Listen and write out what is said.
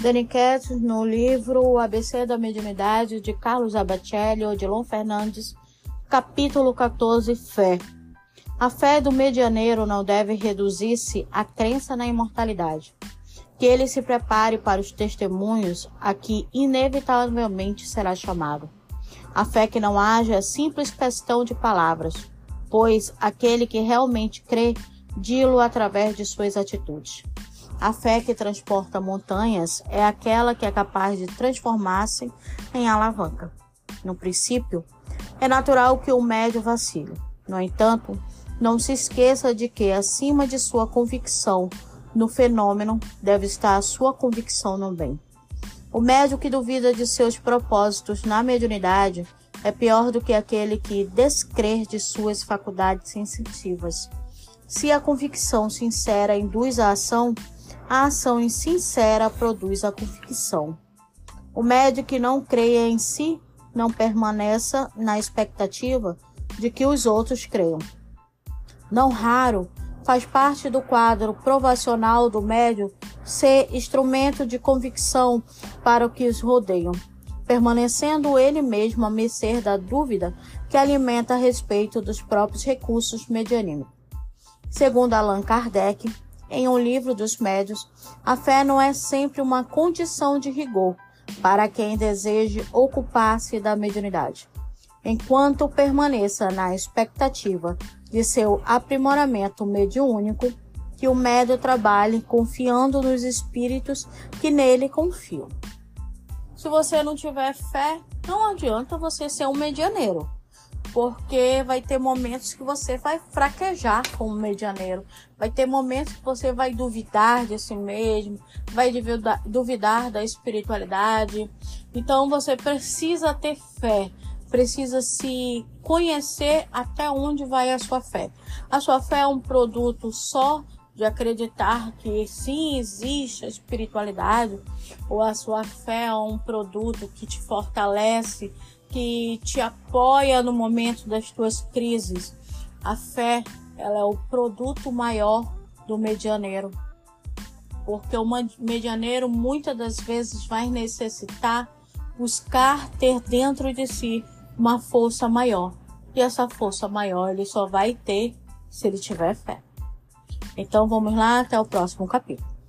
Daniquete no livro O ABC da Mediunidade de Carlos Abacelli, Odilon Fernandes, capítulo 14, Fé. A fé do medianeiro não deve reduzir-se à crença na imortalidade. Que ele se prepare para os testemunhos a que inevitavelmente será chamado. A fé que não haja é simples questão de palavras, pois aquele que realmente crê, dilo através de suas atitudes. A fé que transporta montanhas é aquela que é capaz de transformar-se em alavanca. No princípio, é natural que o médio vacile. No entanto, não se esqueça de que, acima de sua convicção no fenômeno, deve estar a sua convicção no bem. O médio que duvida de seus propósitos na mediunidade é pior do que aquele que descrer de suas faculdades sensitivas. Se a convicção sincera induz a ação, a ação insincera produz a convicção. O médico que não creia em si não permaneça na expectativa de que os outros creiam. Não raro faz parte do quadro provacional do médio ser instrumento de convicção para o que os rodeiam, permanecendo ele mesmo a mercê da dúvida que alimenta a respeito dos próprios recursos medianímicos. Segundo Allan Kardec, em um livro dos médios, a fé não é sempre uma condição de rigor para quem deseje ocupar-se da mediunidade. Enquanto permaneça na expectativa de seu aprimoramento mediúnico, que o médio trabalhe confiando nos espíritos que nele confiam. Se você não tiver fé, não adianta você ser um medianeiro porque vai ter momentos que você vai fraquejar como medianeiro, vai ter momentos que você vai duvidar de si mesmo, vai duvidar da espiritualidade. Então você precisa ter fé, precisa se conhecer até onde vai a sua fé. A sua fé é um produto só de acreditar que sim existe a espiritualidade, ou a sua fé é um produto que te fortalece que te apoia no momento das tuas crises. A fé, ela é o produto maior do medianeiro. Porque o medianeiro muitas das vezes vai necessitar buscar ter dentro de si uma força maior. E essa força maior ele só vai ter se ele tiver fé. Então vamos lá até o próximo capítulo.